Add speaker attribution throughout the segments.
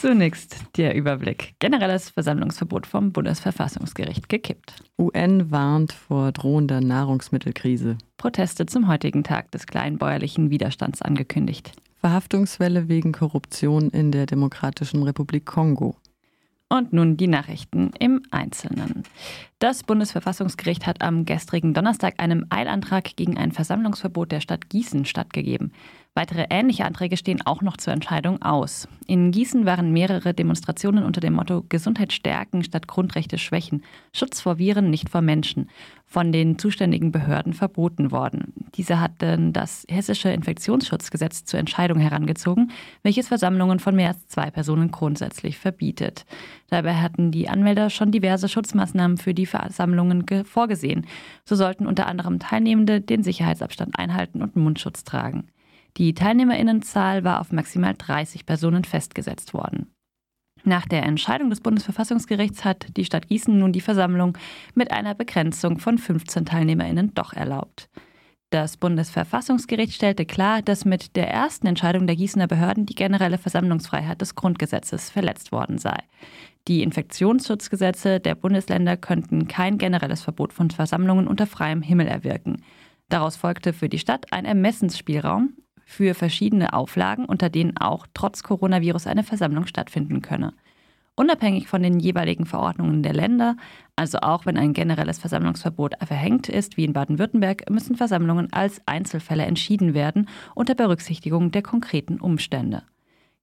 Speaker 1: Zunächst der Überblick. Generelles Versammlungsverbot vom Bundesverfassungsgericht gekippt.
Speaker 2: UN warnt vor drohender Nahrungsmittelkrise.
Speaker 1: Proteste zum heutigen Tag des kleinbäuerlichen Widerstands angekündigt.
Speaker 2: Verhaftungswelle wegen Korruption in der Demokratischen Republik Kongo.
Speaker 1: Und nun die Nachrichten im Einzelnen. Das Bundesverfassungsgericht hat am gestrigen Donnerstag einem Eilantrag gegen ein Versammlungsverbot der Stadt Gießen stattgegeben. Weitere ähnliche Anträge stehen auch noch zur Entscheidung aus. In Gießen waren mehrere Demonstrationen unter dem Motto Gesundheit stärken statt Grundrechte schwächen, Schutz vor Viren, nicht vor Menschen, von den zuständigen Behörden verboten worden. Diese hatten das hessische Infektionsschutzgesetz zur Entscheidung herangezogen, welches Versammlungen von mehr als zwei Personen grundsätzlich verbietet. Dabei hatten die Anmelder schon diverse Schutzmaßnahmen für die Versammlungen vorgesehen. So sollten unter anderem Teilnehmende den Sicherheitsabstand einhalten und Mundschutz tragen. Die Teilnehmerinnenzahl war auf maximal 30 Personen festgesetzt worden. Nach der Entscheidung des Bundesverfassungsgerichts hat die Stadt Gießen nun die Versammlung mit einer Begrenzung von 15 Teilnehmerinnen doch erlaubt. Das Bundesverfassungsgericht stellte klar, dass mit der ersten Entscheidung der Gießener Behörden die generelle Versammlungsfreiheit des Grundgesetzes verletzt worden sei. Die Infektionsschutzgesetze der Bundesländer könnten kein generelles Verbot von Versammlungen unter freiem Himmel erwirken. Daraus folgte für die Stadt ein Ermessensspielraum, für verschiedene Auflagen, unter denen auch trotz Coronavirus eine Versammlung stattfinden könne. Unabhängig von den jeweiligen Verordnungen der Länder, also auch wenn ein generelles Versammlungsverbot verhängt ist, wie in Baden-Württemberg, müssen Versammlungen als Einzelfälle entschieden werden unter Berücksichtigung der konkreten Umstände.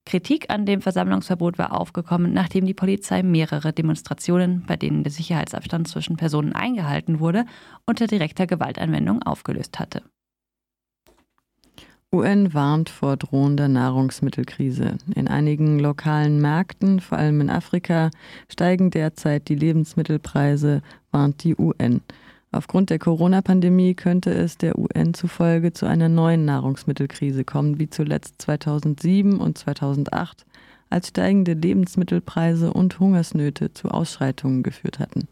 Speaker 1: Kritik an dem Versammlungsverbot war aufgekommen, nachdem die Polizei mehrere Demonstrationen, bei denen der Sicherheitsabstand zwischen Personen eingehalten wurde, unter direkter Gewaltanwendung aufgelöst hatte.
Speaker 2: UN warnt vor drohender Nahrungsmittelkrise. In einigen lokalen Märkten, vor allem in Afrika, steigen derzeit die Lebensmittelpreise, warnt die UN. Aufgrund der Corona-Pandemie könnte es der UN zufolge zu einer neuen Nahrungsmittelkrise kommen, wie zuletzt 2007 und 2008, als steigende Lebensmittelpreise und Hungersnöte zu Ausschreitungen geführt hatten.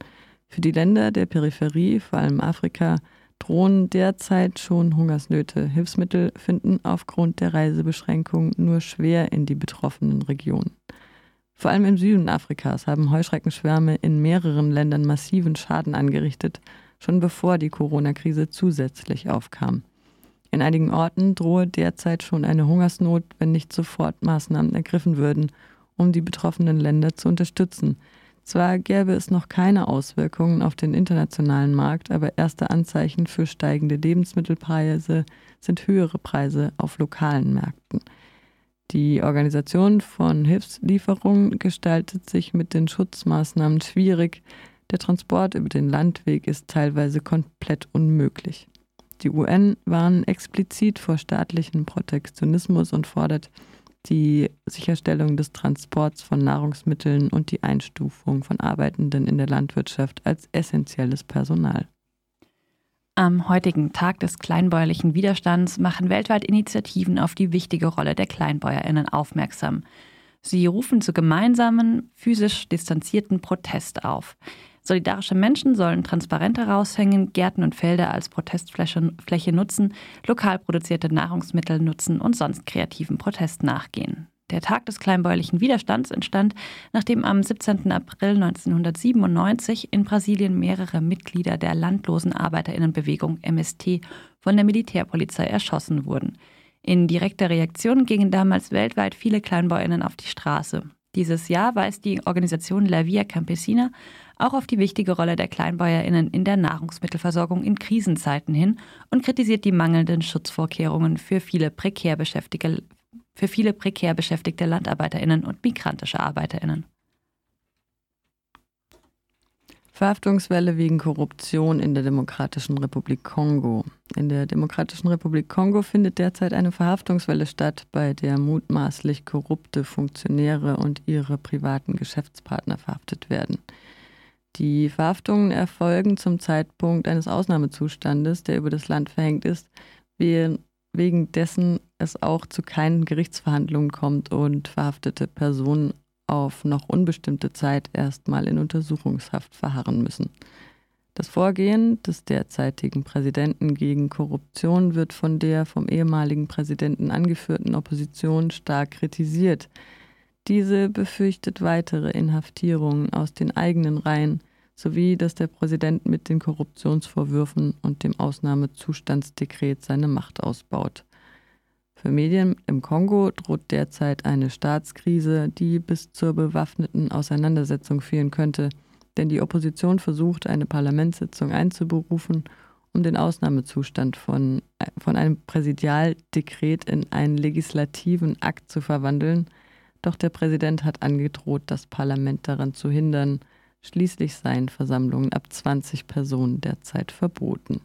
Speaker 2: Für die Länder der Peripherie, vor allem Afrika, drohen derzeit schon Hungersnöte. Hilfsmittel finden aufgrund der Reisebeschränkungen nur schwer in die betroffenen Regionen. Vor allem im Süden Afrikas haben Heuschreckenschwärme in mehreren Ländern massiven Schaden angerichtet, schon bevor die Corona-Krise zusätzlich aufkam. In einigen Orten drohe derzeit schon eine Hungersnot, wenn nicht sofort Maßnahmen ergriffen würden, um die betroffenen Länder zu unterstützen, zwar gäbe es noch keine Auswirkungen auf den internationalen Markt, aber erste Anzeichen für steigende Lebensmittelpreise sind höhere Preise auf lokalen Märkten. Die Organisation von Hilfslieferungen gestaltet sich mit den Schutzmaßnahmen schwierig. Der Transport über den Landweg ist teilweise komplett unmöglich. Die UN warnen explizit vor staatlichem Protektionismus und fordert die Sicherstellung des Transports von Nahrungsmitteln und die Einstufung von Arbeitenden in der Landwirtschaft als essentielles Personal.
Speaker 1: Am heutigen Tag des kleinbäuerlichen Widerstands machen weltweit Initiativen auf die wichtige Rolle der Kleinbäuerinnen aufmerksam. Sie rufen zu gemeinsamen, physisch distanzierten Protest auf. Solidarische Menschen sollen Transparente raushängen, Gärten und Felder als Protestfläche Fläche nutzen, lokal produzierte Nahrungsmittel nutzen und sonst kreativen Protest nachgehen. Der Tag des kleinbäuerlichen Widerstands entstand, nachdem am 17. April 1997 in Brasilien mehrere Mitglieder der landlosen Arbeiterinnenbewegung MST von der Militärpolizei erschossen wurden. In direkter Reaktion gingen damals weltweit viele Kleinbäuerinnen auf die Straße. Dieses Jahr weist die Organisation La Via Campesina auch auf die wichtige Rolle der KleinbäuerInnen in der Nahrungsmittelversorgung in Krisenzeiten hin und kritisiert die mangelnden Schutzvorkehrungen für viele prekär beschäftigte, für viele prekär beschäftigte LandarbeiterInnen und migrantische ArbeiterInnen.
Speaker 2: Verhaftungswelle wegen Korruption in der Demokratischen Republik Kongo. In der Demokratischen Republik Kongo findet derzeit eine Verhaftungswelle statt, bei der mutmaßlich korrupte Funktionäre und ihre privaten Geschäftspartner verhaftet werden. Die Verhaftungen erfolgen zum Zeitpunkt eines Ausnahmezustandes, der über das Land verhängt ist, wegen dessen es auch zu keinen Gerichtsverhandlungen kommt und verhaftete Personen auf noch unbestimmte Zeit erstmal in Untersuchungshaft verharren müssen. Das Vorgehen des derzeitigen Präsidenten gegen Korruption wird von der vom ehemaligen Präsidenten angeführten Opposition stark kritisiert. Diese befürchtet weitere Inhaftierungen aus den eigenen Reihen sowie dass der Präsident mit den Korruptionsvorwürfen und dem Ausnahmezustandsdekret seine Macht ausbaut. Für Medien im Kongo droht derzeit eine Staatskrise, die bis zur bewaffneten Auseinandersetzung führen könnte, denn die Opposition versucht, eine Parlamentssitzung einzuberufen, um den Ausnahmezustand von, von einem Präsidialdekret in einen legislativen Akt zu verwandeln, doch der Präsident hat angedroht, das Parlament daran zu hindern, Schließlich seien Versammlungen ab 20 Personen derzeit verboten.